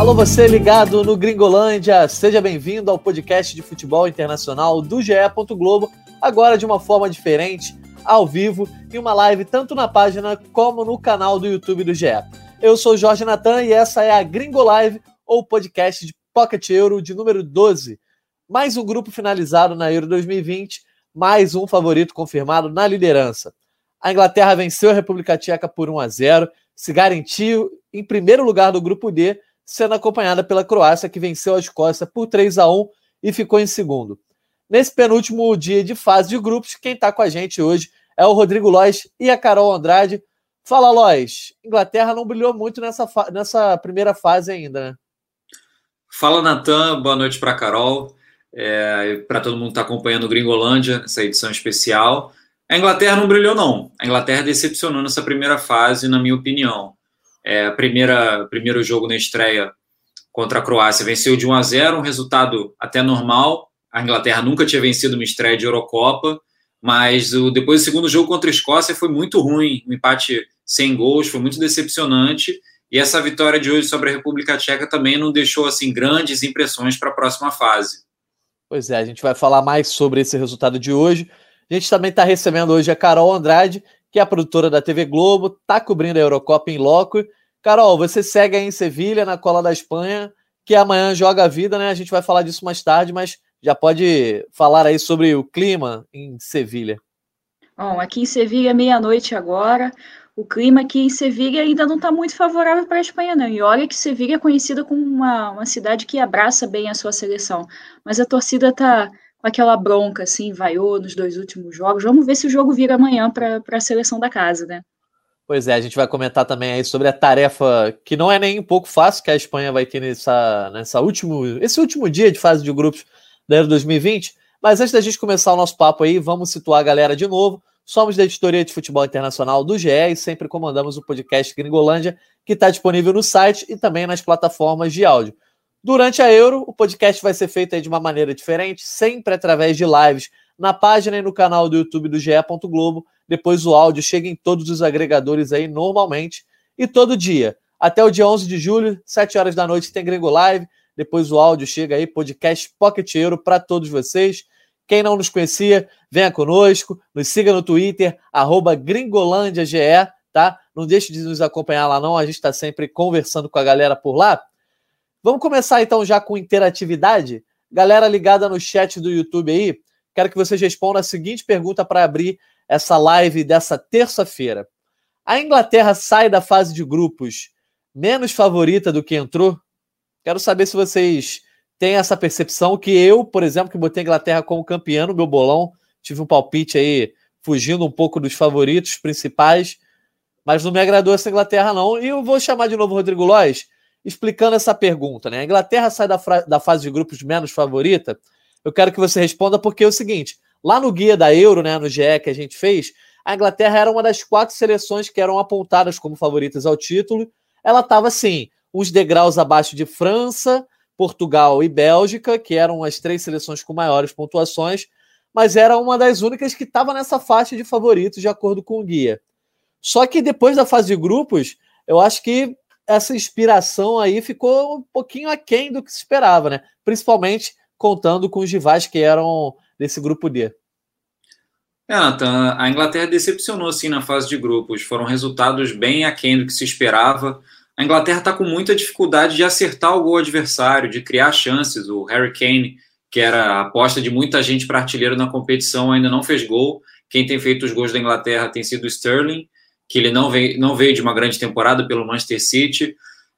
Alô, você ligado no Gringolândia, seja bem-vindo ao podcast de futebol internacional do GE. Globo, agora de uma forma diferente, ao vivo, em uma live tanto na página como no canal do YouTube do GE. Eu sou Jorge Natan e essa é a Gringo Live, ou podcast de Pocket Euro de número 12. Mais um grupo finalizado na Euro 2020, mais um favorito confirmado na liderança. A Inglaterra venceu a República Tcheca por 1 a 0, se garantiu em primeiro lugar do grupo D sendo acompanhada pela Croácia, que venceu a Escócia por 3 a 1 e ficou em segundo. Nesse penúltimo dia de fase de grupos, quem está com a gente hoje é o Rodrigo Lois e a Carol Andrade. Fala, Lois. Inglaterra não brilhou muito nessa, nessa primeira fase ainda, né? Fala, Natan. Boa noite para a Carol. É, para todo mundo que está acompanhando o Gringolândia, essa edição especial. A Inglaterra não brilhou, não. A Inglaterra decepcionou nessa primeira fase, na minha opinião. É, primeira primeiro jogo na estreia contra a Croácia venceu de 1 a 0, um resultado até normal. A Inglaterra nunca tinha vencido uma estreia de Eurocopa, mas o, depois do segundo jogo contra a Escócia foi muito ruim, um empate sem gols, foi muito decepcionante. E essa vitória de hoje sobre a República Tcheca também não deixou assim grandes impressões para a próxima fase. Pois é, a gente vai falar mais sobre esse resultado de hoje. A gente também está recebendo hoje a Carol Andrade, que é a produtora da TV Globo, está cobrindo a Eurocopa em loco. Carol, você segue aí em Sevilha, na cola da Espanha, que amanhã joga a vida, né? A gente vai falar disso mais tarde, mas já pode falar aí sobre o clima em Sevilha. Bom, aqui em Sevilha, meia-noite agora. O clima aqui em Sevilha ainda não está muito favorável para a Espanha, não. E olha que Sevilha é conhecida como uma, uma cidade que abraça bem a sua seleção. Mas a torcida está com aquela bronca, assim, vaiou nos dois últimos jogos. Vamos ver se o jogo vira amanhã para a seleção da casa, né? Pois é, a gente vai comentar também aí sobre a tarefa que não é nem um pouco fácil que a Espanha vai ter nessa, nessa último, esse último dia de fase de grupos da Euro 2020. Mas antes da gente começar o nosso papo aí, vamos situar a galera de novo. Somos da editoria de futebol internacional do GE e sempre comandamos o podcast Gringolândia, que está disponível no site e também nas plataformas de áudio. Durante a Euro, o podcast vai ser feito de uma maneira diferente, sempre através de lives na página e no canal do YouTube do GE. Globo. Depois o áudio chega em todos os agregadores aí normalmente e todo dia. Até o dia 11 de julho, 7 horas da noite, tem Gringo Live. Depois o áudio chega aí, podcast Pocket Euro para todos vocês. Quem não nos conhecia, venha conosco, nos siga no Twitter, arroba GringolândiaGE, tá? Não deixe de nos acompanhar lá não, a gente está sempre conversando com a galera por lá. Vamos começar então já com interatividade? Galera ligada no chat do YouTube aí, quero que vocês respondam a seguinte pergunta para abrir essa live dessa terça-feira. A Inglaterra sai da fase de grupos menos favorita do que entrou? Quero saber se vocês têm essa percepção que eu, por exemplo, que botei a Inglaterra como campeã no meu bolão, tive um palpite aí fugindo um pouco dos favoritos principais, mas não me agradou essa Inglaterra não. E eu vou chamar de novo o Rodrigo Lois explicando essa pergunta. Né? A Inglaterra sai da, da fase de grupos menos favorita? Eu quero que você responda, porque é o seguinte: lá no guia da Euro, né, no GE que a gente fez, a Inglaterra era uma das quatro seleções que eram apontadas como favoritas ao título. Ela estava, assim, uns degraus abaixo de França, Portugal e Bélgica, que eram as três seleções com maiores pontuações, mas era uma das únicas que estava nessa faixa de favoritos, de acordo com o guia. Só que depois da fase de grupos, eu acho que essa inspiração aí ficou um pouquinho aquém do que se esperava, né? Principalmente contando com os rivais que eram desse grupo D. É, Nathan, a Inglaterra decepcionou sim na fase de grupos. Foram resultados bem aquém do que se esperava. A Inglaterra está com muita dificuldade de acertar o gol adversário, de criar chances. O Harry Kane, que era a aposta de muita gente para artilheiro na competição, ainda não fez gol. Quem tem feito os gols da Inglaterra tem sido o Sterling que ele não veio, não veio de uma grande temporada pelo Manchester City.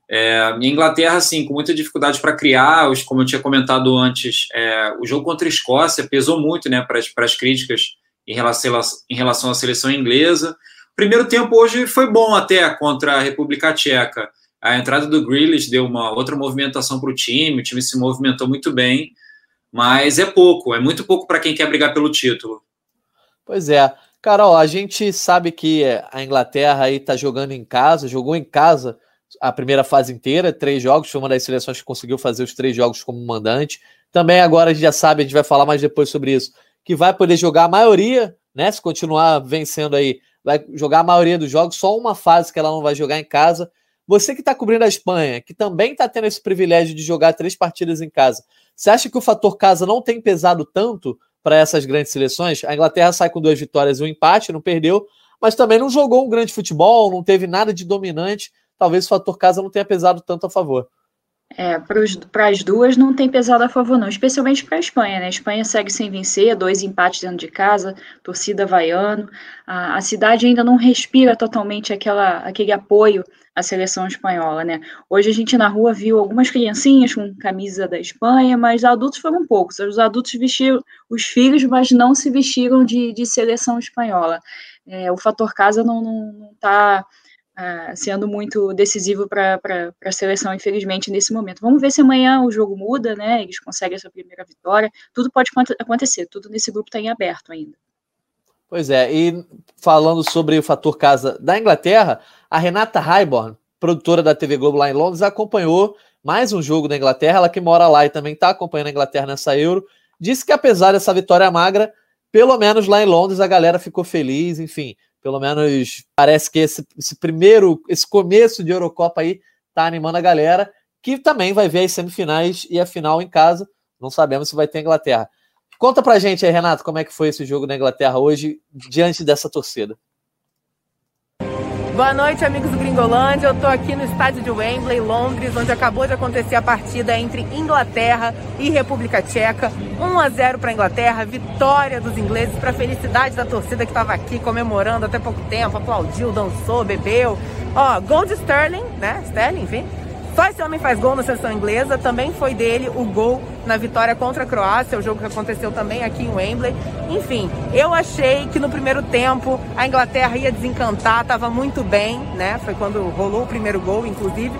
É, Inglaterra, assim, com muita dificuldade para criar, os, como eu tinha comentado antes, é, o jogo contra a Escócia pesou muito né, para as críticas em relação, em relação à seleção inglesa. Primeiro tempo hoje foi bom até contra a República Tcheca. A entrada do Grealish deu uma outra movimentação para o time, o time se movimentou muito bem, mas é pouco, é muito pouco para quem quer brigar pelo título. Pois é. Carol, a gente sabe que a Inglaterra aí tá jogando em casa, jogou em casa a primeira fase inteira, três jogos, foi uma das seleções que conseguiu fazer os três jogos como mandante. Também agora a gente já sabe, a gente vai falar mais depois sobre isso, que vai poder jogar a maioria, né? Se continuar vencendo aí, vai jogar a maioria dos jogos, só uma fase que ela não vai jogar em casa. Você que está cobrindo a Espanha, que também está tendo esse privilégio de jogar três partidas em casa, você acha que o fator casa não tem pesado tanto para essas grandes seleções? A Inglaterra sai com duas vitórias e um empate, não perdeu, mas também não jogou um grande futebol, não teve nada de dominante. Talvez o fator casa não tenha pesado tanto a favor. É, para as duas não tem pesado a favor, não, especialmente para a Espanha, né? A Espanha segue sem vencer, dois empates dentro de casa, torcida vaiano. A, a cidade ainda não respira totalmente aquela, aquele apoio à seleção espanhola, né? Hoje a gente na rua viu algumas criancinhas com camisa da Espanha, mas adultos foram poucos. Os adultos vestiram os filhos, mas não se vestiram de, de seleção espanhola. É, o fator casa não está. Não, não tá uh, sendo muito decisivo para a seleção, infelizmente, nesse momento. Vamos ver se amanhã o jogo muda, né? Eles conseguem essa primeira vitória. Tudo pode acontecer, tudo nesse grupo está em aberto ainda. Pois é, e falando sobre o fator casa da Inglaterra, a Renata Raiborn, produtora da TV Globo lá em Londres, acompanhou mais um jogo da Inglaterra, ela que mora lá e também está acompanhando a Inglaterra nessa Euro, disse que apesar dessa vitória magra, pelo menos lá em Londres a galera ficou feliz, enfim, pelo menos parece que esse, esse primeiro, esse começo de Eurocopa aí tá animando a galera, que também vai ver as semifinais e a final em casa. Não sabemos se vai ter Inglaterra. Conta pra gente aí, Renato, como é que foi esse jogo na Inglaterra hoje, diante dessa torcida. Boa noite, amigos do Gringolândia. Eu estou aqui no estádio de Wembley, Londres, onde acabou de acontecer a partida entre Inglaterra e República Tcheca. 1 a 0 para Inglaterra, vitória dos ingleses para felicidade da torcida que estava aqui comemorando até pouco tempo, aplaudiu, dançou, bebeu. Ó, gol de Sterling, né? Sterling, enfim. Só esse homem faz gol na seleção inglesa. Também foi dele o gol na vitória contra a Croácia, o jogo que aconteceu também aqui em Wembley. Enfim, eu achei que no primeiro tempo a Inglaterra ia desencantar, estava muito bem, né? Foi quando rolou o primeiro gol, inclusive.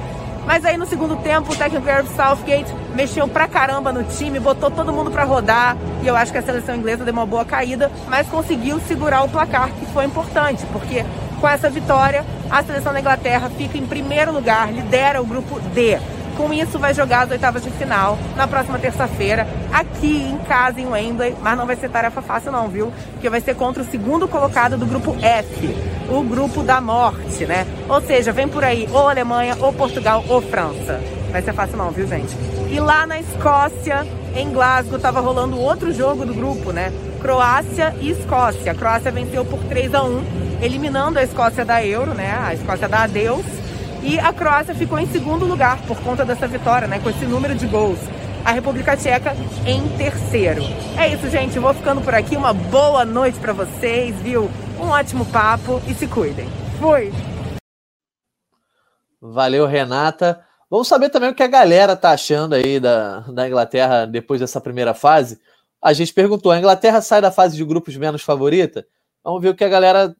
Mas aí no segundo tempo o técnico Gareth Southgate mexeu pra caramba no time, botou todo mundo para rodar e eu acho que a seleção inglesa deu uma boa caída, mas conseguiu segurar o placar, que foi importante, porque com essa vitória, a seleção da Inglaterra fica em primeiro lugar, lidera o grupo D. Com isso, vai jogar as oitavas de final na próxima terça-feira, aqui em casa, em Wembley. Mas não vai ser tarefa fácil, não, viu? Porque vai ser contra o segundo colocado do grupo F, o grupo da morte, né? Ou seja, vem por aí ou Alemanha, ou Portugal, ou França. Vai ser fácil, não, viu, gente? E lá na Escócia, em Glasgow, estava rolando outro jogo do grupo, né? Croácia e Escócia. A Croácia venceu por 3 a 1 eliminando a Escócia da Euro, né? A Escócia da adeus. E a Croácia ficou em segundo lugar por conta dessa vitória, né? Com esse número de gols. A República Tcheca em terceiro. É isso, gente. vou ficando por aqui. Uma boa noite para vocês, viu? Um ótimo papo e se cuidem. Fui! Valeu, Renata. Vamos saber também o que a galera tá achando aí da, da Inglaterra depois dessa primeira fase. A gente perguntou: a Inglaterra sai da fase de grupos menos favorita? Vamos ver o que a galera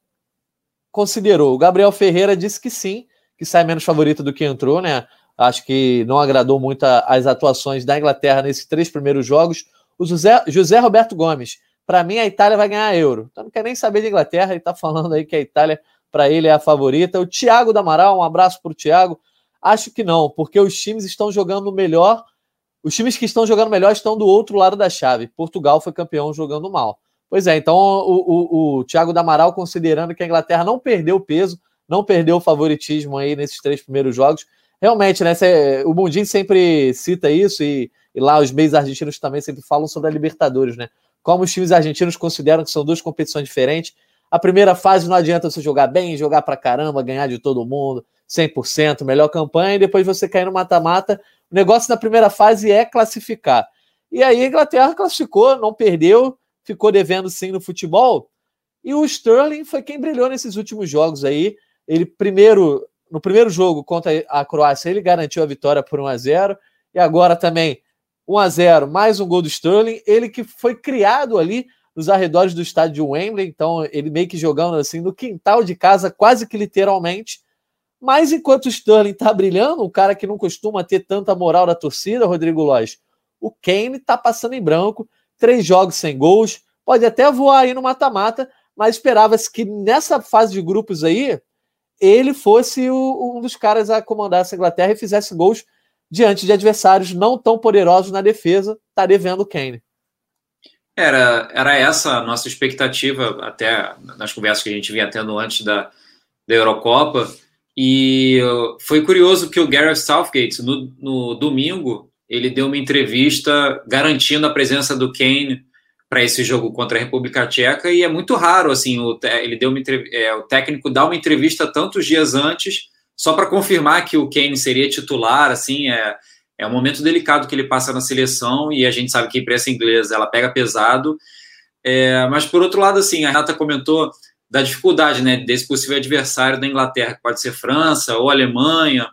considerou. O Gabriel Ferreira disse que sim, que sai menos favorito do que entrou, né? Acho que não agradou muito as atuações da Inglaterra nesses três primeiros jogos. O José, José Roberto Gomes, para mim a Itália vai ganhar euro. Então não quer nem saber de Inglaterra, ele está falando aí que a Itália, para ele, é a favorita. O Thiago da Amaral, um abraço para o Thiago. Acho que não, porque os times estão jogando melhor. Os times que estão jogando melhor estão do outro lado da chave. Portugal foi campeão jogando mal. Pois é, então o, o, o Thiago Damaral, considerando que a Inglaterra não perdeu peso, não perdeu o favoritismo aí nesses três primeiros jogos, realmente, né? Cê, o Mundinho sempre cita isso e, e, lá os meios argentinos também sempre falam sobre a Libertadores, né? Como os times argentinos consideram que são duas competições diferentes. A primeira fase não adianta você jogar bem, jogar pra caramba, ganhar de todo mundo, 100%, melhor campanha, e depois você cair no mata-mata. O negócio na primeira fase é classificar. E aí a Inglaterra classificou, não perdeu, ficou devendo sim no futebol. E o Sterling foi quem brilhou nesses últimos jogos aí. Ele primeiro, no primeiro jogo contra a Croácia, ele garantiu a vitória por 1 a 0 e agora também 1 a 0, mais um gol do Sterling, ele que foi criado ali nos arredores do estádio de Wembley, então ele meio que jogando assim no quintal de casa, quase que literalmente. Mas enquanto o Sterling tá brilhando, um cara que não costuma ter tanta moral da torcida, Rodrigo Lois, o Kane tá passando em branco, três jogos sem gols, pode até voar aí no mata-mata, mas esperava-se que nessa fase de grupos aí ele fosse o, um dos caras a comandar essa Inglaterra e fizesse gols diante de adversários não tão poderosos na defesa, tá devendo o Kane. Era, era essa a nossa expectativa, até nas conversas que a gente vinha tendo antes da, da Eurocopa, E foi curioso que o Gareth Southgate, no, no domingo, ele deu uma entrevista garantindo a presença do Kane para esse jogo contra a República Tcheca e é muito raro assim o, ele deu uma, é, o técnico dá uma entrevista tantos dias antes só para confirmar que o Kane seria titular assim é, é um momento delicado que ele passa na seleção e a gente sabe que a imprensa inglesa ela pega pesado. É, mas por outro lado assim a Renata comentou da dificuldade né desse possível adversário da Inglaterra que pode ser França ou Alemanha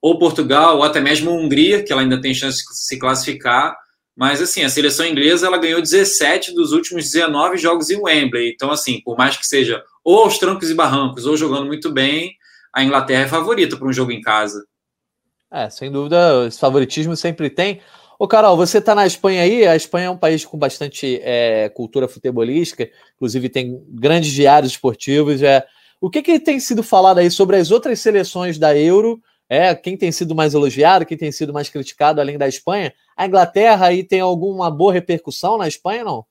ou Portugal ou até mesmo Hungria que ela ainda tem chance de se classificar mas, assim, a seleção inglesa ela ganhou 17 dos últimos 19 jogos em Wembley. Então, assim, por mais que seja ou aos trancos e barrancos ou jogando muito bem, a Inglaterra é favorita para um jogo em casa. É, sem dúvida, esse favoritismo sempre tem. Ô, Carol, você está na Espanha aí? A Espanha é um país com bastante é, cultura futebolística, inclusive tem grandes diários esportivos. É. O que, que tem sido falado aí sobre as outras seleções da Euro é, quem tem sido mais elogiado, quem tem sido mais criticado além da Espanha? A Inglaterra aí tem alguma boa repercussão na Espanha, não?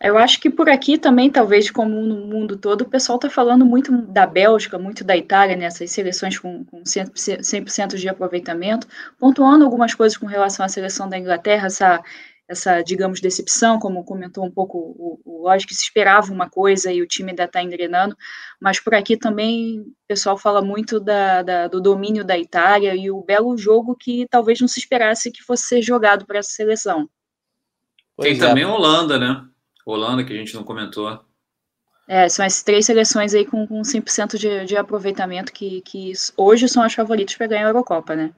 Eu acho que por aqui também, talvez como no mundo todo, o pessoal está falando muito da Bélgica, muito da Itália, nessas seleções com, com 100%, 100 de aproveitamento, pontuando algumas coisas com relação à seleção da Inglaterra, essa essa, digamos, decepção, como comentou um pouco o, o lógico que se esperava uma coisa e o time ainda está engrenando, mas por aqui também o pessoal fala muito da, da, do domínio da Itália e o belo jogo que talvez não se esperasse que fosse ser jogado para essa seleção. Tem é. também Holanda, né? Holanda, que a gente não comentou. É, são as três seleções aí com, com 100% de, de aproveitamento que, que hoje são as favoritas para ganhar a Eurocopa, né?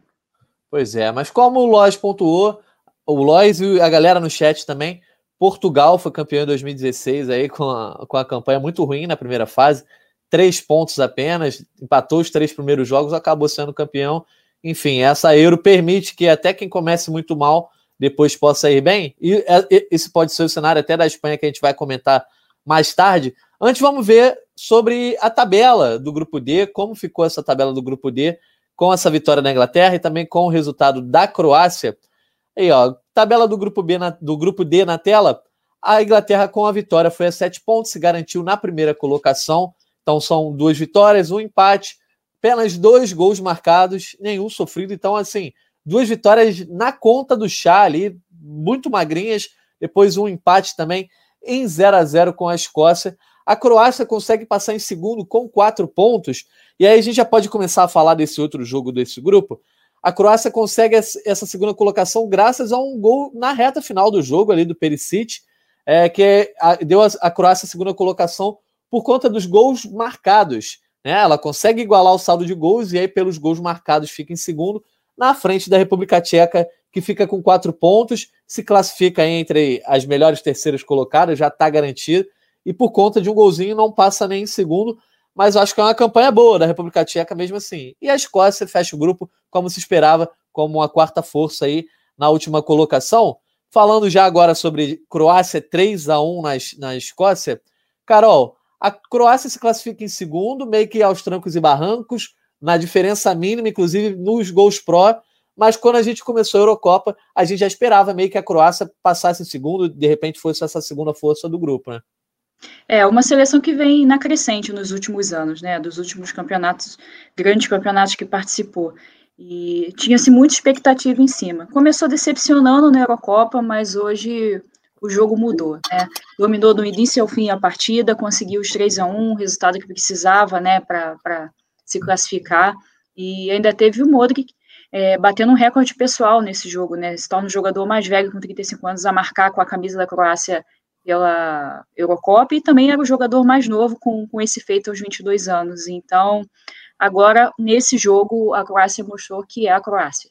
Pois é, mas como o Lois pontuou, o Lois e a galera no chat também. Portugal foi campeão em 2016 aí com a, com a campanha muito ruim na primeira fase, três pontos apenas, empatou os três primeiros jogos, acabou sendo campeão. Enfim, essa Euro permite que até quem comece muito mal depois possa ir bem. E esse pode ser o cenário até da Espanha que a gente vai comentar mais tarde. Antes, vamos ver sobre a tabela do grupo D, como ficou essa tabela do grupo D com essa vitória da Inglaterra e também com o resultado da Croácia. Aí, ó, tabela do grupo B na, do grupo D na tela. A Inglaterra com a vitória foi a sete pontos, se garantiu na primeira colocação. Então são duas vitórias, um empate, apenas dois gols marcados, nenhum sofrido. Então, assim, duas vitórias na conta do chá ali, muito magrinhas. Depois um empate também em 0 a 0 com a Escócia. A Croácia consegue passar em segundo com quatro pontos. E aí a gente já pode começar a falar desse outro jogo desse grupo, a Croácia consegue essa segunda colocação graças a um gol na reta final do jogo ali do Perisic, é, que deu a Croácia a segunda colocação por conta dos gols marcados. Né? Ela consegue igualar o saldo de gols e aí pelos gols marcados fica em segundo, na frente da República Tcheca, que fica com quatro pontos, se classifica entre as melhores terceiras colocadas, já está garantido, e por conta de um golzinho não passa nem em segundo, mas eu acho que é uma campanha boa da República Tcheca mesmo assim. E a Escócia fecha o grupo, como se esperava, como uma quarta força aí na última colocação. Falando já agora sobre Croácia 3 a 1 na, na Escócia, Carol, a Croácia se classifica em segundo, meio que aos trancos e barrancos, na diferença mínima, inclusive nos gols pró. Mas quando a gente começou a Eurocopa, a gente já esperava meio que a Croácia passasse em segundo, de repente fosse essa segunda força do grupo, né? É uma seleção que vem na crescente nos últimos anos, né? Dos últimos campeonatos, grandes campeonatos que participou. E tinha-se muita expectativa em cima. Começou decepcionando na Eurocopa, mas hoje o jogo mudou, né? Dominou do início ao fim a partida, conseguiu os 3 a 1 resultado que precisava, né, para se classificar. E ainda teve o Modric é, batendo um recorde pessoal nesse jogo, né? Se torna o jogador mais velho com 35 anos a marcar com a camisa da Croácia pela Eurocopa e também era o jogador mais novo com, com esse feito aos 22 anos. Então, agora, nesse jogo, a Croácia mostrou que é a Croácia.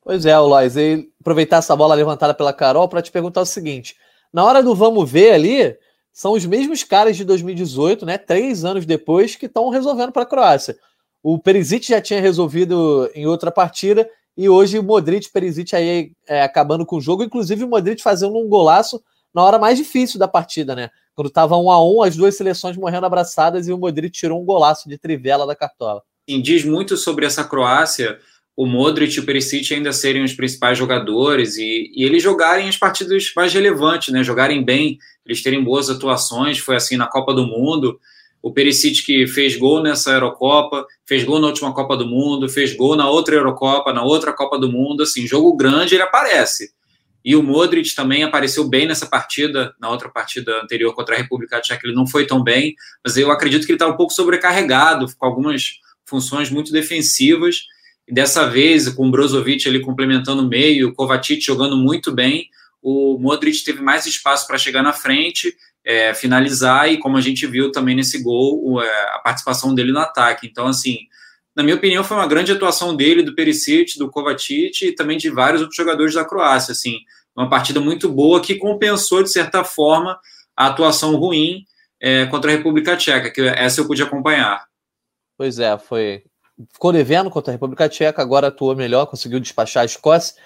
Pois é, Lois, e aproveitar essa bola levantada pela Carol para te perguntar o seguinte: na hora do vamos ver ali, são os mesmos caras de 2018, né? Três anos depois, que estão resolvendo para a Croácia. O Perisic já tinha resolvido em outra partida e hoje o Modric, Perisic aí é, acabando com o jogo, inclusive o Modric fazendo um golaço na hora mais difícil da partida, né? Quando estava um a um, as duas seleções morrendo abraçadas e o Modric tirou um golaço de trivela da cartola. E diz muito sobre essa Croácia, o Modric e o Perisic ainda serem os principais jogadores e, e eles jogarem as partidas mais relevantes, né? Jogarem bem, eles terem boas atuações. Foi assim na Copa do Mundo. o Perisic que fez gol nessa Eurocopa, fez gol na última Copa do Mundo, fez gol na outra Eurocopa, na outra Copa do Mundo, assim, jogo grande ele aparece. E o Modric também apareceu bem nessa partida, na outra partida anterior contra a República Tcheca, ele não foi tão bem, mas eu acredito que ele está um pouco sobrecarregado, com algumas funções muito defensivas, e dessa vez, com o Brozovic ali complementando o meio, o Kovacic jogando muito bem, o Modric teve mais espaço para chegar na frente, é, finalizar, e como a gente viu também nesse gol, é, a participação dele no ataque. Então, assim, na minha opinião, foi uma grande atuação dele, do Perisic, do Kovacic e também de vários outros jogadores da Croácia. Assim, uma partida muito boa que compensou, de certa forma, a atuação ruim é, contra a República Tcheca, que essa eu pude acompanhar. Pois é, foi. Ficou devendo contra a República Tcheca, agora atuou melhor, conseguiu despachar a Escócia.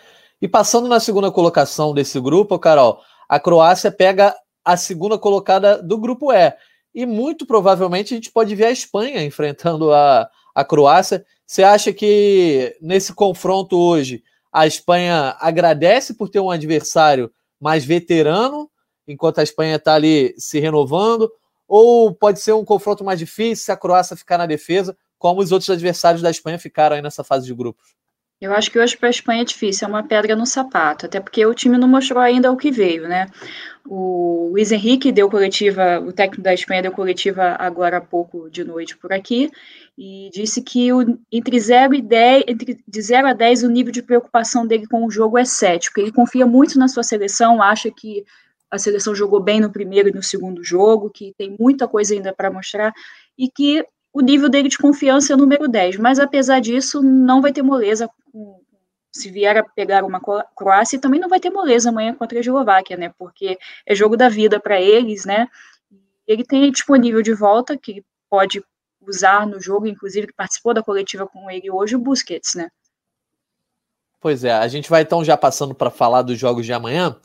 E passando na segunda colocação desse grupo, Carol, a Croácia pega a segunda colocada do grupo E. E muito provavelmente a gente pode ver a Espanha enfrentando a, a Croácia. Você acha que nesse confronto hoje a Espanha agradece por ter um adversário mais veterano, enquanto a Espanha está ali se renovando? Ou pode ser um confronto mais difícil se a Croácia ficar na defesa, como os outros adversários da Espanha ficaram aí nessa fase de grupos? Eu acho que hoje para a Espanha é difícil, é uma pedra no sapato, até porque o time não mostrou ainda o que veio, né? O Luiz Henrique deu coletiva, o técnico da Espanha deu coletiva agora há pouco de noite por aqui, e disse que o, entre 0 e 10, entre de 0 a 10 o nível de preocupação dele com o jogo é 7, porque ele confia muito na sua seleção, acha que a seleção jogou bem no primeiro e no segundo jogo, que tem muita coisa ainda para mostrar, e que o nível dele de confiança é o número 10, mas apesar disso, não vai ter moleza se vier a pegar uma Croácia, também não vai ter moleza amanhã contra a Eslováquia, né, porque é jogo da vida para eles, né, ele tem disponível de volta, que pode usar no jogo, inclusive que participou da coletiva com ele hoje, o Busquets, né. Pois é, a gente vai então já passando para falar dos jogos de amanhã,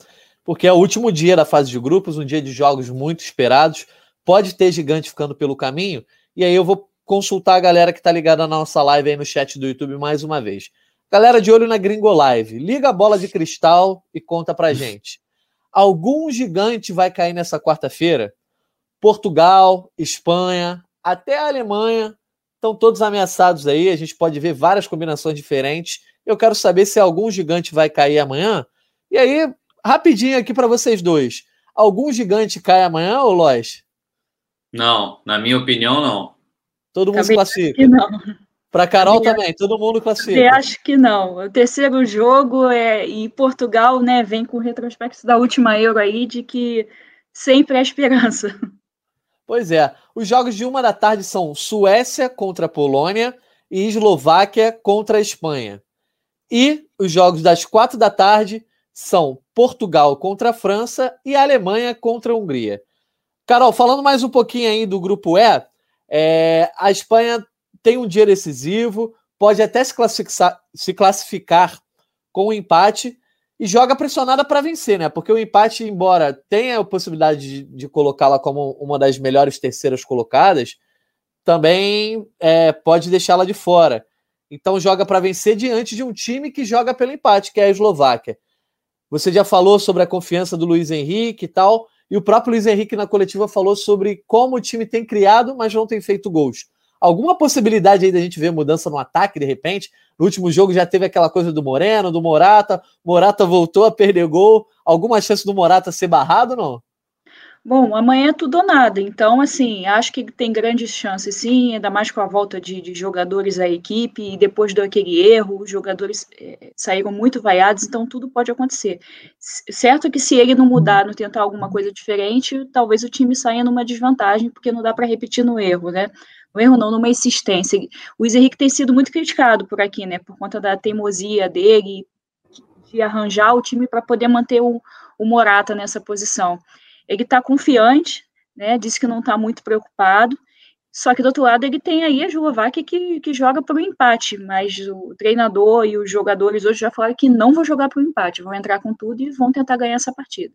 porque é o último dia da fase de grupos, um dia de jogos muito esperados, pode ter gigante ficando pelo caminho, e aí eu vou consultar a galera que está ligada na nossa live aí no chat do YouTube mais uma vez. Galera de olho na Gringo Live, liga a bola de cristal e conta pra gente. Algum gigante vai cair nessa quarta-feira? Portugal, Espanha, até a Alemanha estão todos ameaçados aí. A gente pode ver várias combinações diferentes. Eu quero saber se algum gigante vai cair amanhã. E aí, rapidinho aqui para vocês dois. Algum gigante cai amanhã, ou Lois? Não, na minha opinião, não. Todo mundo Acabei classifica. Não. Para Carol também, todo mundo classifica. Eu acho que não. O terceiro jogo é e Portugal, né, vem com o retrospecto da última Euro aí de que sempre há esperança. Pois é. Os jogos de uma da tarde são Suécia contra Polônia e Eslováquia contra a Espanha. E os jogos das quatro da tarde são Portugal contra a França e Alemanha contra a Hungria. Carol, falando mais um pouquinho aí do grupo E, é, a Espanha tem um dia decisivo, pode até se classificar, se classificar com um empate e joga pressionada para vencer, né? Porque o empate, embora tenha a possibilidade de, de colocá-la como uma das melhores terceiras colocadas, também é, pode deixá-la de fora. Então joga para vencer diante de um time que joga pelo empate, que é a Eslováquia. Você já falou sobre a confiança do Luiz Henrique e tal. E o próprio Luiz Henrique na coletiva falou sobre como o time tem criado, mas não tem feito gols. Alguma possibilidade aí da gente ver mudança no ataque de repente? No último jogo já teve aquela coisa do Moreno, do Morata. Morata voltou a perder gol. Alguma chance do Morata ser barrado não? Bom, amanhã é tudo ou nada. Então, assim, acho que tem grandes chances, sim, ainda mais com a volta de, de jogadores à equipe e depois daquele erro, os jogadores é, saíram muito vaiados, então tudo pode acontecer. Certo que se ele não mudar, não tentar alguma coisa diferente, talvez o time saia numa desvantagem, porque não dá para repetir no erro, né? No erro não, numa insistência. O Luiz Henrique tem sido muito criticado por aqui, né? Por conta da teimosia dele de arranjar o time para poder manter o, o Morata nessa posição. Ele está confiante, né? Disse que não está muito preocupado. Só que do outro lado ele tem aí a Eslováquia que, que joga para o empate, mas o treinador e os jogadores hoje já falaram que não vão jogar para o empate, vão entrar com tudo e vão tentar ganhar essa partida.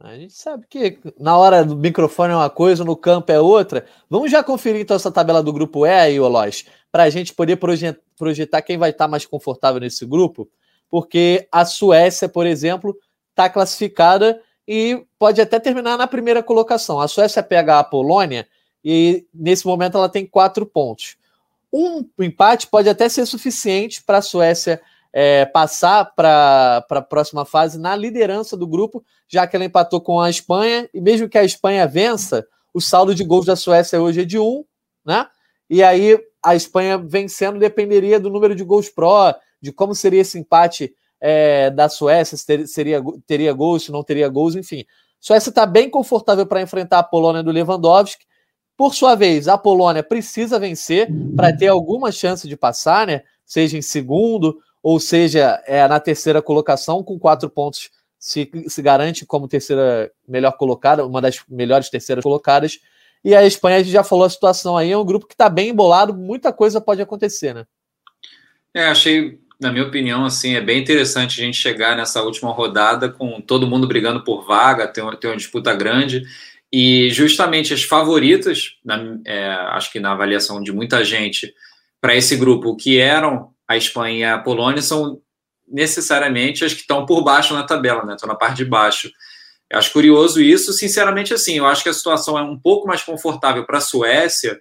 A gente sabe que na hora do microfone é uma coisa, no campo é outra. Vamos já conferir então essa tabela do grupo E aí, Oloz, para a gente poder projetar quem vai estar tá mais confortável nesse grupo, porque a Suécia, por exemplo, está classificada e pode até terminar na primeira colocação. A Suécia pega a Polônia, e nesse momento ela tem quatro pontos. Um empate pode até ser suficiente para a Suécia é, passar para a próxima fase na liderança do grupo, já que ela empatou com a Espanha, e mesmo que a Espanha vença, o saldo de gols da Suécia hoje é de um, né? E aí a Espanha vencendo dependeria do número de gols pró, de como seria esse empate é, da Suécia, se ter, seria, teria gols, se não teria gols, enfim. Suécia está bem confortável para enfrentar a Polônia do Lewandowski. Por sua vez, a Polônia precisa vencer para ter alguma chance de passar, né? Seja em segundo ou seja é, na terceira colocação, com quatro pontos se, se garante como terceira melhor colocada, uma das melhores terceiras colocadas. E a Espanha, a gente já falou a situação aí, é um grupo que está bem embolado, muita coisa pode acontecer, né? É, achei na minha opinião, assim, é bem interessante a gente chegar nessa última rodada com todo mundo brigando por vaga, ter uma, ter uma disputa grande. E justamente as favoritas, na, é, acho que na avaliação de muita gente, para esse grupo, que eram a Espanha e a Polônia, são necessariamente as que estão por baixo na tabela, né? Estão na parte de baixo. Eu acho curioso isso, sinceramente, assim, eu acho que a situação é um pouco mais confortável para a Suécia,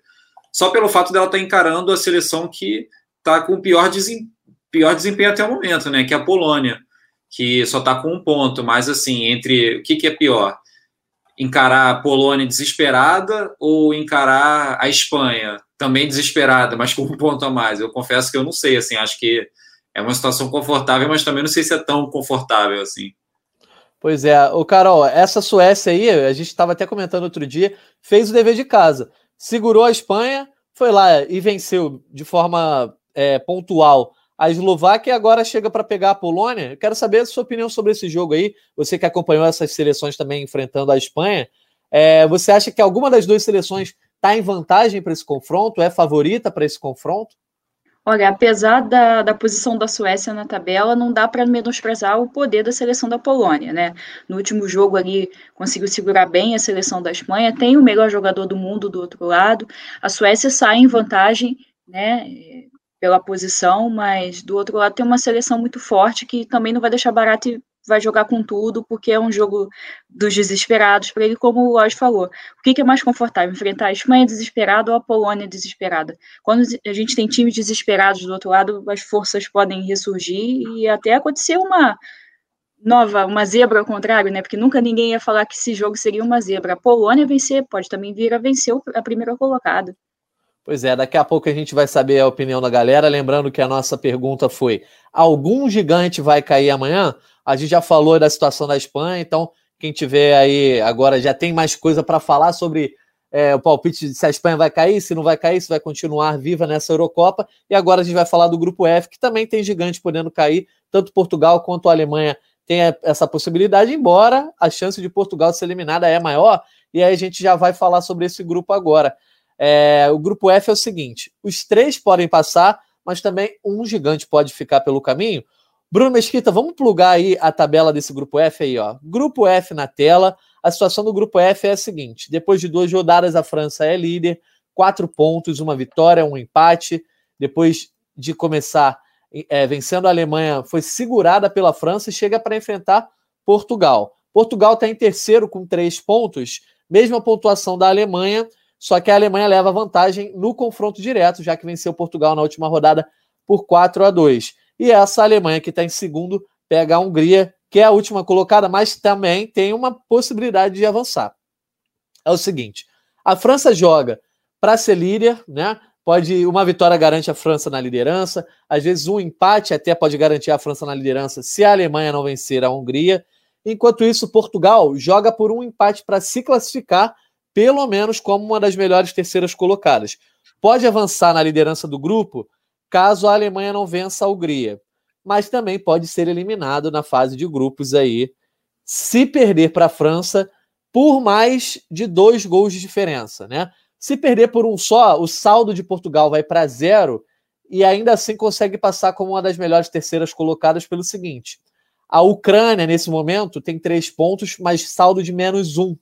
só pelo fato dela estar tá encarando a seleção que está com o pior desempenho pior desempenho até o momento, né? Que é a Polônia, que só está com um ponto. Mas assim, entre o que, que é pior? Encarar a Polônia desesperada ou encarar a Espanha também desesperada, mas com um ponto a mais? Eu confesso que eu não sei, assim, acho que é uma situação confortável, mas também não sei se é tão confortável assim. Pois é, o Carol, essa Suécia aí, a gente estava até comentando outro dia, fez o dever de casa, segurou a Espanha, foi lá e venceu de forma é, pontual a Eslováquia agora chega para pegar a Polônia. Eu quero saber a sua opinião sobre esse jogo aí. Você que acompanhou essas seleções também enfrentando a Espanha. É, você acha que alguma das duas seleções está em vantagem para esse confronto? É favorita para esse confronto? Olha, apesar da, da posição da Suécia na tabela, não dá para menosprezar o poder da seleção da Polônia, né? No último jogo ali, conseguiu segurar bem a seleção da Espanha, tem o melhor jogador do mundo do outro lado, a Suécia sai em vantagem, né? Pela posição, mas do outro lado tem uma seleção muito forte que também não vai deixar barato e vai jogar com tudo, porque é um jogo dos desesperados para ele, como o Lodge falou. O que, que, é mais confortável, enfrentar a Espanha desesperada ou a Polônia desesperada? Quando a gente tem times desesperados do outro lado, as forças podem ressurgir e até acontecer uma nova, uma zebra ao contrário, né? Porque nunca ninguém ia falar que esse jogo seria uma zebra. A Polônia vencer, pode também vir a vencer a primeira colocada. Pois é, daqui a pouco a gente vai saber a opinião da galera. Lembrando que a nossa pergunta foi: algum gigante vai cair amanhã? A gente já falou da situação da Espanha, então quem tiver aí agora já tem mais coisa para falar sobre é, o palpite de se a Espanha vai cair, se não vai cair, se vai continuar viva nessa Eurocopa. E agora a gente vai falar do grupo F, que também tem gigante podendo cair, tanto Portugal quanto a Alemanha tem essa possibilidade, embora a chance de Portugal ser eliminada é maior. E aí a gente já vai falar sobre esse grupo agora. É, o grupo F é o seguinte: os três podem passar, mas também um gigante pode ficar pelo caminho. Bruno Mesquita, vamos plugar aí a tabela desse grupo F aí, ó. Grupo F na tela. A situação do grupo F é a seguinte: depois de duas rodadas, a França é líder, quatro pontos, uma vitória, um empate. Depois de começar é, vencendo a Alemanha, foi segurada pela França e chega para enfrentar Portugal. Portugal está em terceiro com três pontos, mesma pontuação da Alemanha, só que a Alemanha leva vantagem no confronto direto, já que venceu Portugal na última rodada por 4 a 2. E essa Alemanha que está em segundo pega a Hungria, que é a última colocada, mas também tem uma possibilidade de avançar. É o seguinte: a França joga para ser líder, né? Pode uma vitória garante a França na liderança, às vezes um empate até pode garantir a França na liderança se a Alemanha não vencer a Hungria. Enquanto isso, Portugal joga por um empate para se classificar pelo menos como uma das melhores terceiras colocadas. Pode avançar na liderança do grupo caso a Alemanha não vença a Hungria, mas também pode ser eliminado na fase de grupos aí, se perder para a França por mais de dois gols de diferença, né? Se perder por um só, o saldo de Portugal vai para zero e ainda assim consegue passar como uma das melhores terceiras colocadas pelo seguinte: a Ucrânia, nesse momento, tem três pontos, mas saldo de menos um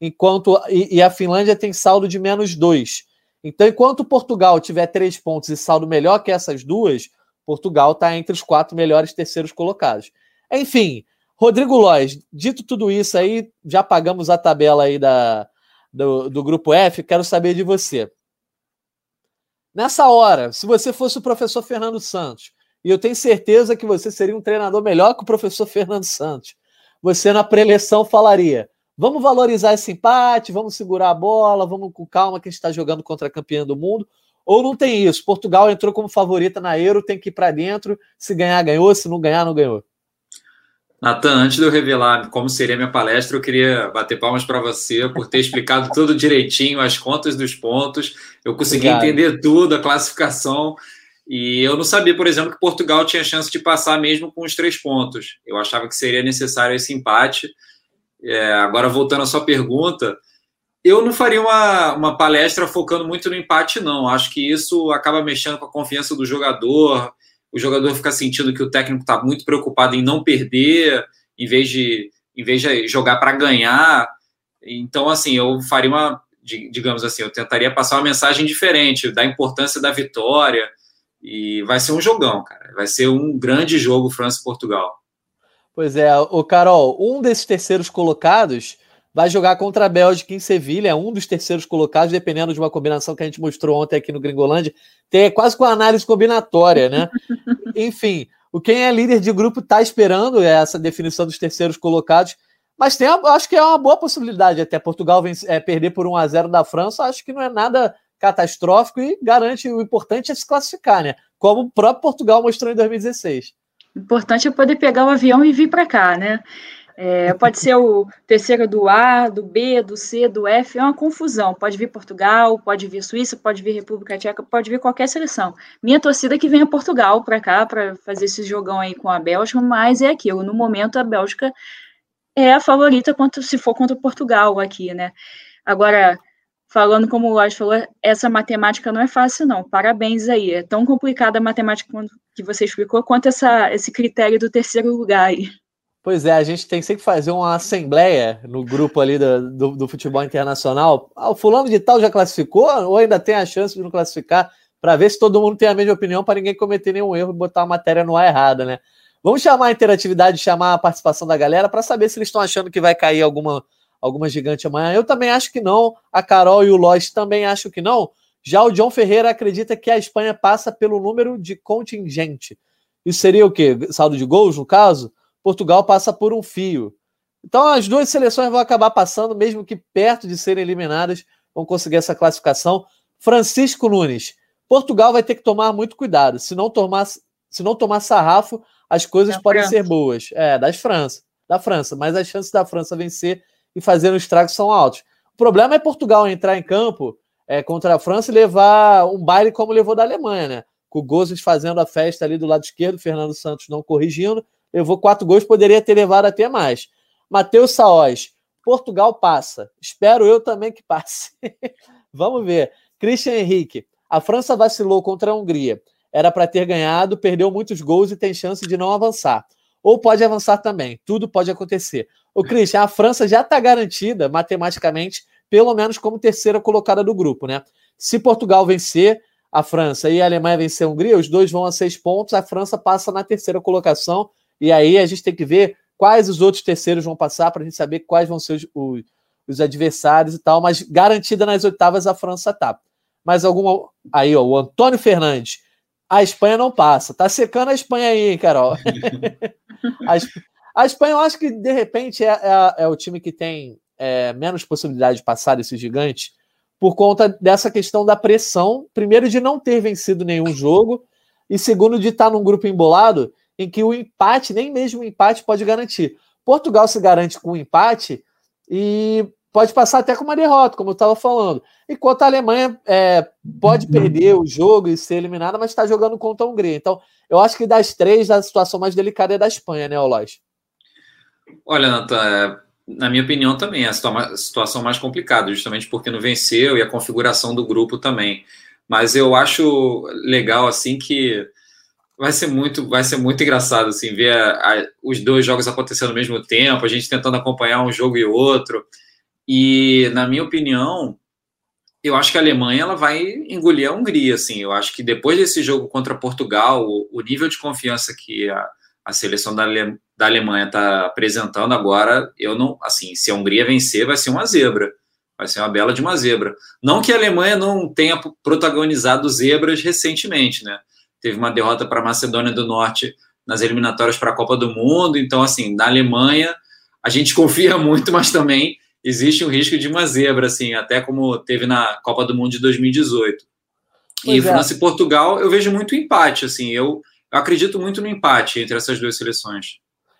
enquanto e, e, a Finlândia tem saldo de menos dois. Então, enquanto Portugal tiver três pontos e saldo melhor que essas duas, Portugal está entre os quatro melhores terceiros colocados. Enfim, Rodrigo Lois, dito tudo isso aí, já pagamos a tabela aí da, do, do grupo F, quero saber de você. Nessa hora, se você fosse o professor Fernando Santos, e eu tenho certeza que você seria um treinador melhor que o professor Fernando Santos, você na preleção falaria: vamos valorizar esse empate, vamos segurar a bola, vamos com calma que a gente está jogando contra a campeã do mundo. Ou não tem isso? Portugal entrou como favorita na Euro, tem que ir para dentro. Se ganhar, ganhou. Se não ganhar, não ganhou. Natan, antes de eu revelar como seria minha palestra, eu queria bater palmas para você por ter explicado tudo direitinho, as contas dos pontos. Eu consegui Obrigado. entender tudo, a classificação. E eu não sabia, por exemplo, que Portugal tinha chance de passar mesmo com os três pontos. Eu achava que seria necessário esse empate. É, agora, voltando à sua pergunta, eu não faria uma, uma palestra focando muito no empate, não. Acho que isso acaba mexendo com a confiança do jogador o jogador fica sentindo que o técnico está muito preocupado em não perder, em vez de, em vez de jogar para ganhar. Então, assim, eu faria uma, digamos assim, eu tentaria passar uma mensagem diferente da importância da vitória. E vai ser um jogão, cara. Vai ser um grande jogo França e Portugal. Pois é, o Carol, um desses terceiros colocados vai jogar contra a Bélgica em Sevilha, é um dos terceiros colocados, dependendo de uma combinação que a gente mostrou ontem aqui no Gringolândia. Tem quase com análise combinatória, né? Enfim, o quem é líder de grupo está esperando essa definição dos terceiros colocados, mas tem, acho que é uma boa possibilidade até Portugal é, perder por 1 a 0 da França, acho que não é nada catastrófico e garante o importante é se classificar, né? Como o próprio Portugal mostrou em 2016. Importante é poder pegar o avião e vir para cá, né? É, pode ser o terceiro do A, do B, do C, do F, é uma confusão. Pode vir Portugal, pode vir Suíça, pode vir República Tcheca, pode vir qualquer seleção. Minha torcida é que venha Portugal para cá para fazer esse jogão aí com a Bélgica, mas é aquilo. No momento a Bélgica é a favorita quanto se for contra Portugal aqui, né? Agora, falando como o Lodge falou, essa matemática não é fácil, não. Parabéns aí. É tão complicada a matemática que você explicou quanto essa, esse critério do terceiro lugar aí. Pois é, a gente tem sempre que fazer uma assembleia no grupo ali do, do, do, futebol internacional. Ah, o fulano de tal já classificou ou ainda tem a chance de não classificar? Para ver se todo mundo tem a mesma opinião, para ninguém cometer nenhum erro e botar a matéria no ar errada, né? Vamos chamar a interatividade, chamar a participação da galera para saber se eles estão achando que vai cair alguma, alguma gigante amanhã. Eu também acho que não. A Carol e o Lois também acham que não. Já o John Ferreira acredita que a Espanha passa pelo número de contingente. Isso seria o quê? Saldo de gols, no caso? Portugal passa por um fio. Então as duas seleções vão acabar passando, mesmo que perto de serem eliminadas, vão conseguir essa classificação. Francisco Nunes, Portugal vai ter que tomar muito cuidado. Se não tomar, se não tomar sarrafo, as coisas da podem França. ser boas. É, das França, da França, mas as chances da França vencer e fazer um estrago são altos. O problema é Portugal entrar em campo é, contra a França e levar um baile como levou da Alemanha, né? Com o Gozes fazendo a festa ali do lado esquerdo, Fernando Santos não corrigindo, levou quatro gols, poderia ter levado até mais. Matheus Saós, Portugal passa. Espero eu também que passe. Vamos ver. Christian Henrique, a França vacilou contra a Hungria. Era para ter ganhado, perdeu muitos gols e tem chance de não avançar. Ou pode avançar também. Tudo pode acontecer. O Christian, a França já está garantida matematicamente, pelo menos como terceira colocada do grupo, né? Se Portugal vencer a França e a Alemanha vencer a Hungria, os dois vão a seis pontos. A França passa na terceira colocação e aí a gente tem que ver quais os outros terceiros vão passar para a gente saber quais vão ser os, os, os, adversários e tal. Mas garantida nas oitavas a França tá. Mas alguma. Aí, ó, o Antônio Fernandes. A Espanha não passa. Tá secando a Espanha aí, hein, Carol? a, a, Espanha, eu acho que de repente é, é, é o time que tem é, menos possibilidade de passar desses gigantes por conta dessa questão da pressão, primeiro de não ter vencido nenhum jogo e segundo de estar num grupo embolado em que o empate, nem mesmo o empate, pode garantir. Portugal se garante com o empate e pode passar até com uma derrota, como eu estava falando. Enquanto a Alemanha é, pode uhum. perder o jogo e ser eliminada, mas está jogando contra a Hungria. Então, eu acho que das três, a situação mais delicada é da Espanha, né, Olois? Olha, Natan, é, na minha opinião também é a situação mais complicada, justamente porque não venceu e a configuração do grupo também. Mas eu acho legal, assim, que vai ser muito, vai ser muito engraçado assim ver a, a, os dois jogos acontecendo ao mesmo tempo, a gente tentando acompanhar um jogo e outro. E na minha opinião, eu acho que a Alemanha ela vai engolir a Hungria, assim. Eu acho que depois desse jogo contra Portugal, o, o nível de confiança que a, a seleção da, Ale, da Alemanha está apresentando agora, eu não, assim, se a Hungria vencer, vai ser uma zebra. Vai ser uma bela de uma zebra. Não que a Alemanha não tenha protagonizado zebras recentemente, né? Teve uma derrota para a Macedônia do Norte nas eliminatórias para a Copa do Mundo. Então, assim, na Alemanha, a gente confia muito, mas também existe o risco de uma zebra, assim, até como teve na Copa do Mundo de 2018. Pois e é. França e Portugal, eu vejo muito empate, assim, eu, eu acredito muito no empate entre essas duas seleções.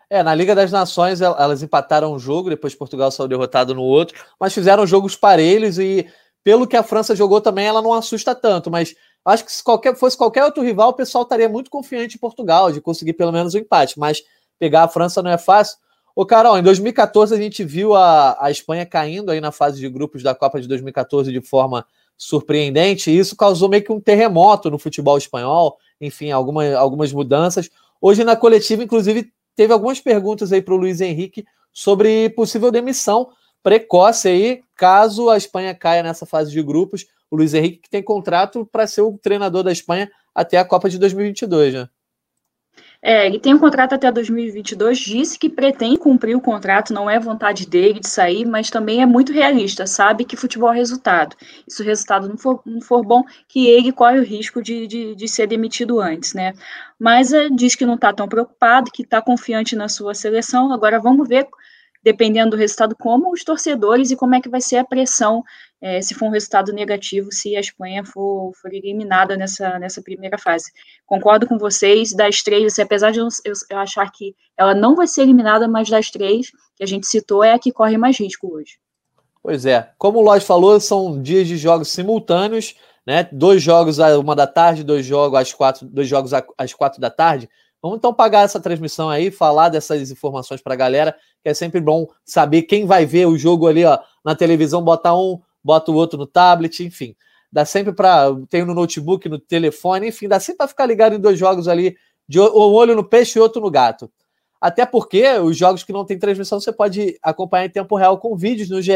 É, na Liga das Nações elas empataram um jogo, depois Portugal saiu derrotado no outro, mas fizeram jogos parelhos e pelo que a França jogou também ela não assusta tanto, mas acho que se qualquer, fosse qualquer outro rival, o pessoal estaria muito confiante em Portugal de conseguir pelo menos o um empate, mas pegar a França não é fácil. Ô, Carol, em 2014 a gente viu a, a Espanha caindo aí na fase de grupos da Copa de 2014 de forma surpreendente, e isso causou meio que um terremoto no futebol espanhol, enfim, alguma, algumas mudanças. Hoje na coletiva, inclusive, teve algumas perguntas aí para o Luiz Henrique sobre possível demissão precoce aí, caso a Espanha caia nessa fase de grupos. O Luiz Henrique que tem contrato para ser o treinador da Espanha até a Copa de 2022, né? É, ele tem um contrato até 2022, disse que pretende cumprir o contrato, não é vontade dele de sair, mas também é muito realista, sabe que futebol é resultado. E se o resultado não for, não for bom, que ele corre o risco de, de, de ser demitido antes, né? Mas é, diz que não está tão preocupado, que está confiante na sua seleção. Agora vamos ver dependendo do resultado, como os torcedores e como é que vai ser a pressão é, se for um resultado negativo, se a Espanha for, for eliminada nessa, nessa primeira fase. Concordo com vocês, das três, assim, apesar de eu, eu, achar que ela não vai ser eliminada, mas das três que a gente citou é a que corre mais risco hoje. Pois é, como o Lodge falou, são dias de jogos simultâneos, né? Dois jogos às uma da tarde, dois jogos às quatro, dois jogos às quatro da tarde. Vamos então pagar essa transmissão aí, falar dessas informações para a galera, que é sempre bom saber quem vai ver o jogo ali ó, na televisão, bota um, bota o outro no tablet, enfim. Dá sempre para. Tem no notebook, no telefone, enfim, dá sempre para ficar ligado em dois jogos ali, de um olho no peixe e outro no gato. Até porque os jogos que não tem transmissão você pode acompanhar em tempo real com vídeos no GE.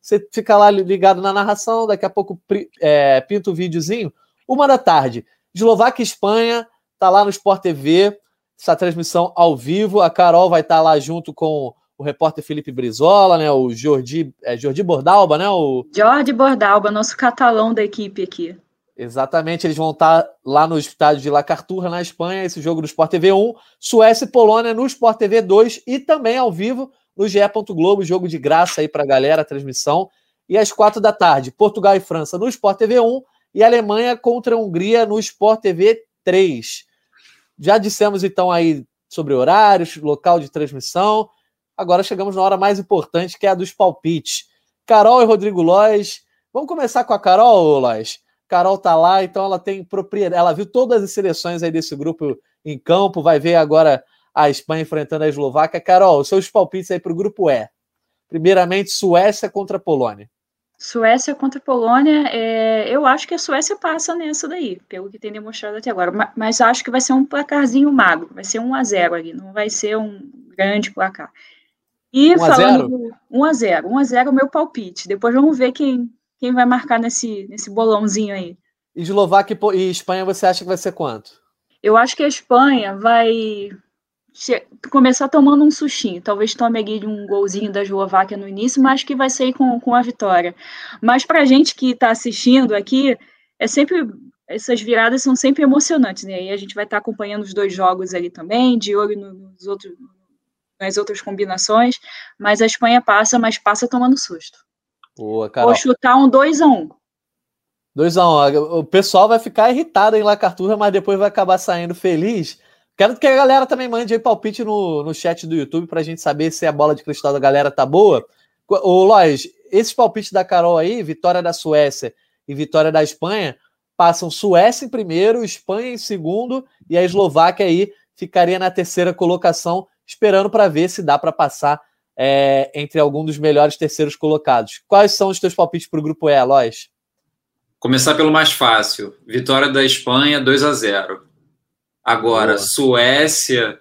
Você fica lá ligado na narração, daqui a pouco é, pinta o videozinho. Uma da tarde, Eslováquia e Espanha, tá lá no Sport TV essa transmissão ao vivo. A Carol vai estar lá junto com o repórter Felipe Brizola, né? O Jordi, é, Jordi Bordalba, né? O... Jordi Bordalba, nosso catalão da equipe aqui. Exatamente, eles vão estar lá no estádio de La Carturra, na Espanha, esse jogo do Sport TV 1, Suécia e Polônia no Sport TV 2 e também ao vivo no GE. Globo, jogo de graça aí para a galera, a transmissão. E às quatro da tarde, Portugal e França no Sport TV 1 e Alemanha contra a Hungria no Sport TV 3. Já dissemos então aí sobre horários, local de transmissão. Agora chegamos na hora mais importante, que é a dos palpites. Carol e Rodrigo Lois. Vamos começar com a Carol, Lois. Carol tá lá, então ela tem propriedade. Ela viu todas as seleções aí desse grupo em campo, vai ver agora a Espanha enfrentando a Eslováquia. Carol, seus palpites aí para o grupo E. Primeiramente, Suécia contra Polônia. Suécia contra Polônia, é, eu acho que a Suécia passa nessa daí, pelo que tem demonstrado até agora. Mas, mas acho que vai ser um placarzinho magro, vai ser 1 a 0 ali, não vai ser um grande placar. E 1 falando 1 a 0 1 a 0 é o meu palpite. Depois vamos ver quem, quem vai marcar nesse, nesse bolãozinho aí. Eslováquia e Espanha, você acha que vai ser quanto? Eu acho que a Espanha vai começar tomando um sustinho. Talvez tome aqui um golzinho da Eslováquia no início, mas que vai sair com, com a vitória. Mas para a gente que está assistindo aqui, é sempre essas viradas são sempre emocionantes, né? E a gente vai estar tá acompanhando os dois jogos ali também, de olho nos outros, nas outras combinações. Mas a Espanha passa, mas passa tomando susto. Boa, Carol. Vou chutar um 2 a 1 um. 2x1. Um. O pessoal vai ficar irritado em La Carturra, mas depois vai acabar saindo feliz Quero que a galera também mande aí palpite no, no chat do YouTube para a gente saber se a bola de cristal da galera tá boa. Ô, Lois, esses palpites da Carol aí, vitória da Suécia e vitória da Espanha, passam Suécia em primeiro, Espanha em segundo e a Eslováquia aí ficaria na terceira colocação, esperando para ver se dá para passar é, entre algum dos melhores terceiros colocados. Quais são os teus palpites para o grupo E, Lois? Começar pelo mais fácil. Vitória da Espanha, 2 a 0 Agora, Boa. Suécia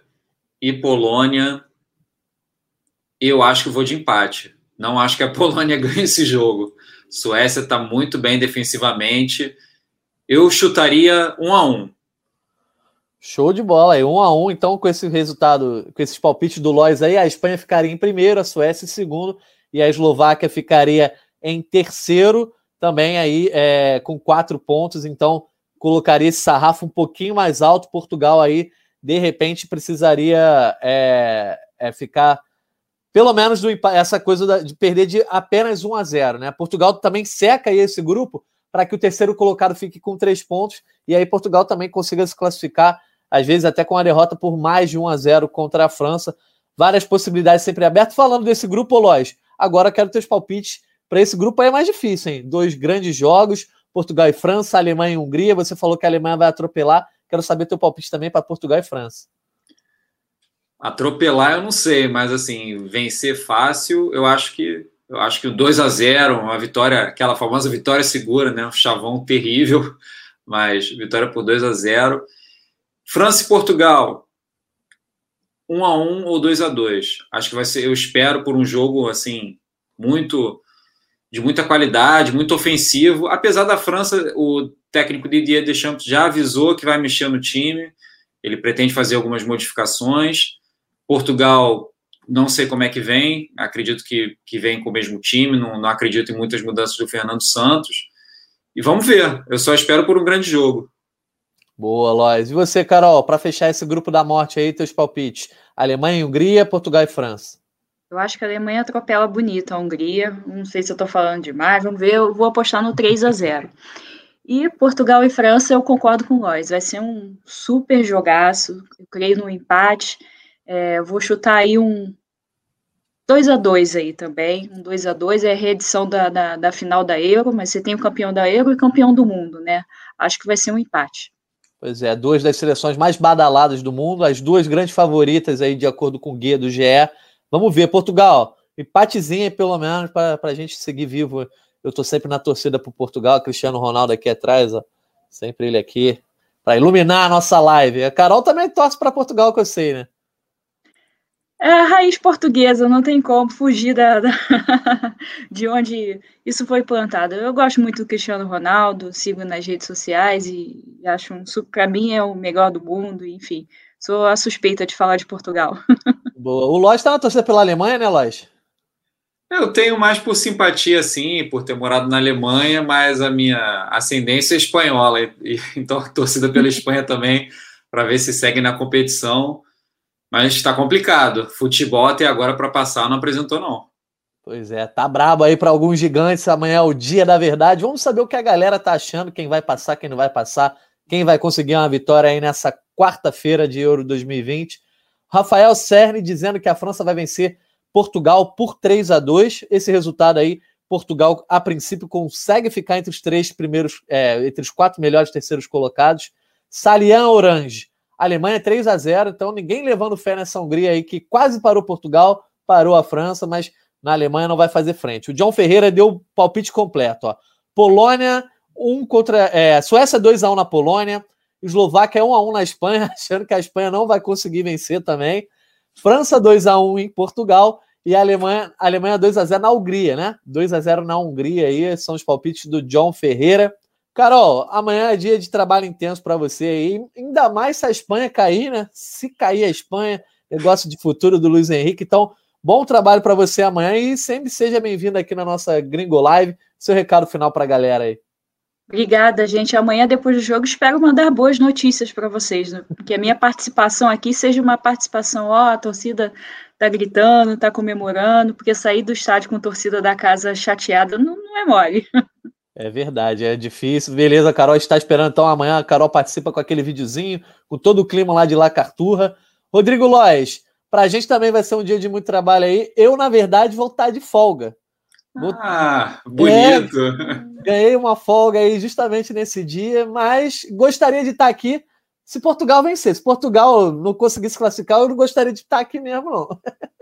e Polônia, eu acho que vou de empate. Não acho que a Polônia ganhe esse jogo. Suécia está muito bem defensivamente. Eu chutaria um a um. Show de bola aí, um a um. Então, com esse resultado, com esses palpites do Lois aí, a Espanha ficaria em primeiro, a Suécia em segundo e a Eslováquia ficaria em terceiro, também aí é, com quatro pontos, então colocaria esse sarrafo um pouquinho mais alto. Portugal aí, de repente, precisaria é, é ficar pelo menos do, essa coisa de perder de apenas 1 a 0, né? Portugal também seca aí esse grupo para que o terceiro colocado fique com três pontos e aí Portugal também consiga se classificar, às vezes até com a derrota por mais de 1 a 0 contra a França. Várias possibilidades sempre abertas. Falando desse grupo, Lois, agora quero teus palpites para esse grupo aí é mais difícil, hein? Dois grandes jogos, Portugal e França, Alemanha e Hungria. Você falou que a Alemanha vai atropelar. Quero saber teu palpite também para Portugal e França. Atropelar eu não sei, mas assim, vencer fácil, eu acho que eu acho que o 2 a 0 uma vitória, aquela famosa vitória segura, né? Um chavão terrível, mas vitória por 2 a 0 França e Portugal, 1 a 1 ou 2 a 2 Acho que vai ser, eu espero por um jogo assim, muito de muita qualidade, muito ofensivo. Apesar da França, o técnico Didier Deschamps já avisou que vai mexer no time. Ele pretende fazer algumas modificações. Portugal, não sei como é que vem, acredito que, que vem com o mesmo time, não, não acredito em muitas mudanças do Fernando Santos. E vamos ver, eu só espero por um grande jogo. Boa, Lois. E você, Carol, para fechar esse grupo da morte aí, teus palpites? Alemanha Hungria, Portugal e França. Eu acho que a Alemanha atropela bonito a Hungria. Não sei se eu estou falando demais. Vamos ver. Eu vou apostar no 3 a 0 E Portugal e França, eu concordo com nós. Vai ser um super jogaço. Eu creio no empate. É, vou chutar aí um 2 a 2 aí também. Um 2 a 2 é a reedição da, da, da, final da Euro, mas você tem o campeão da Euro e campeão do mundo, né? Acho que vai ser um empate. Pois é, duas das seleções mais badaladas do mundo, as duas grandes favoritas aí, de acordo com o guia do GE. Vamos ver, Portugal, empatezinho pelo menos para a gente seguir vivo. Eu tô sempre na torcida para Portugal, Cristiano Ronaldo aqui atrás, ó. Sempre ele aqui para iluminar a nossa live. A Carol também torce para Portugal, que eu sei, né? É a raiz portuguesa, não tem como fugir da, da de onde isso foi plantado. Eu gosto muito do Cristiano Ronaldo, sigo nas redes sociais e acho um para mim é o melhor do mundo, enfim. Sou a suspeita de falar de Portugal. Boa. O Lois está na torcida pela Alemanha, né, Lois? Eu tenho mais por simpatia, sim, por ter morado na Alemanha, mas a minha ascendência é espanhola, e, então torcida pela Espanha também, para ver se segue na competição. Mas está complicado. Futebol até agora para passar não apresentou, não. Pois é, tá brabo aí para alguns gigantes. Amanhã é o dia da verdade. Vamos saber o que a galera tá achando, quem vai passar, quem não vai passar, quem vai conseguir uma vitória aí nessa quarta-feira de Euro 2020. Rafael Cerne dizendo que a França vai vencer Portugal por 3 a 2. Esse resultado aí, Portugal, a princípio, consegue ficar entre os três primeiros, é, entre os quatro melhores terceiros colocados. Salian Orange Alemanha 3 a 0 então ninguém levando fé nessa Hungria aí que quase parou Portugal, parou a França, mas na Alemanha não vai fazer frente. O John Ferreira deu o palpite completo. Ó. Polônia 1 contra. É, Suécia 2 a 1 na Polônia. Eslováquia 1 a 1 na Espanha, achando que a Espanha não vai conseguir vencer também. França 2 a 1 em Portugal e a Alemanha, a Alemanha 2 a 0 na Hungria, né? 2 a 0 na Hungria aí, são os palpites do John Ferreira. Carol, amanhã é dia de trabalho intenso para você aí, ainda mais se a Espanha cair, né? Se cair a Espanha, negócio de futuro do Luiz Henrique. Então, bom trabalho para você amanhã e sempre seja bem-vindo aqui na nossa Gringo Live. Seu recado final para a galera aí. Obrigada, gente. Amanhã, depois do jogo, espero mandar boas notícias para vocês. Né? Que a minha participação aqui seja uma participação, ó, a torcida tá gritando, tá comemorando, porque sair do estádio com torcida da casa chateada não, não é mole. É verdade, é difícil. Beleza, a Carol está esperando então amanhã. A Carol participa com aquele videozinho, com todo o clima lá de La Carturra. Rodrigo Lois, para a gente também vai ser um dia de muito trabalho aí. Eu, na verdade, vou estar de folga. Ah, bonito! É, ganhei uma folga aí justamente nesse dia, mas gostaria de estar aqui se Portugal vencer. Se Portugal não conseguisse classificar, eu não gostaria de estar aqui mesmo, não.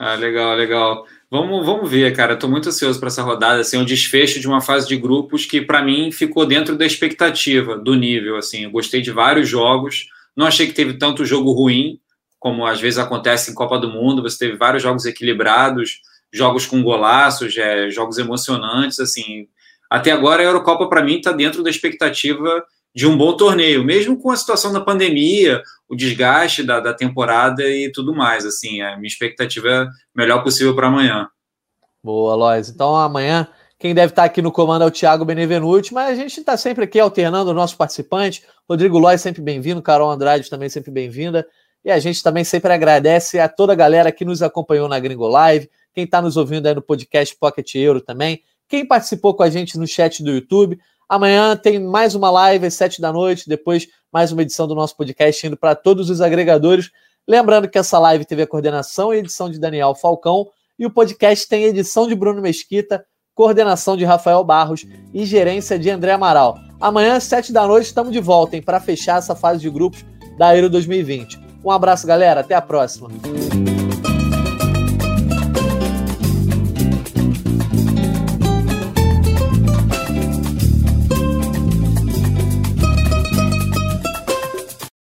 Ah, legal, legal. Vamos, vamos ver, cara. Estou muito ansioso para essa rodada. Assim, um desfecho de uma fase de grupos que, para mim, ficou dentro da expectativa, do nível. Assim, eu gostei de vários jogos. Não achei que teve tanto jogo ruim, como às vezes acontece em Copa do Mundo. Você teve vários jogos equilibrados, jogos com golaços, é, jogos emocionantes. Assim, até agora a Eurocopa para mim está dentro da expectativa de um bom torneio, mesmo com a situação da pandemia, o desgaste da, da temporada e tudo mais. Assim, a minha expectativa é melhor possível para amanhã. Boa, Lois. Então amanhã quem deve estar aqui no comando é o Thiago Benevenuti, mas a gente está sempre aqui alternando o nosso participante. Rodrigo Lois sempre bem-vindo, Carol Andrade também sempre bem-vinda. E a gente também sempre agradece a toda a galera que nos acompanhou na Gringo Live, quem está nos ouvindo aí no podcast Pocket Euro também, quem participou com a gente no chat do YouTube. Amanhã tem mais uma live às sete da noite, depois mais uma edição do nosso podcast indo para todos os agregadores. Lembrando que essa live teve a coordenação e edição de Daniel Falcão e o podcast tem edição de Bruno Mesquita, coordenação de Rafael Barros e gerência de André Amaral. Amanhã às sete da noite estamos de volta para fechar essa fase de grupos da Euro 2020. Um abraço, galera. Até a próxima.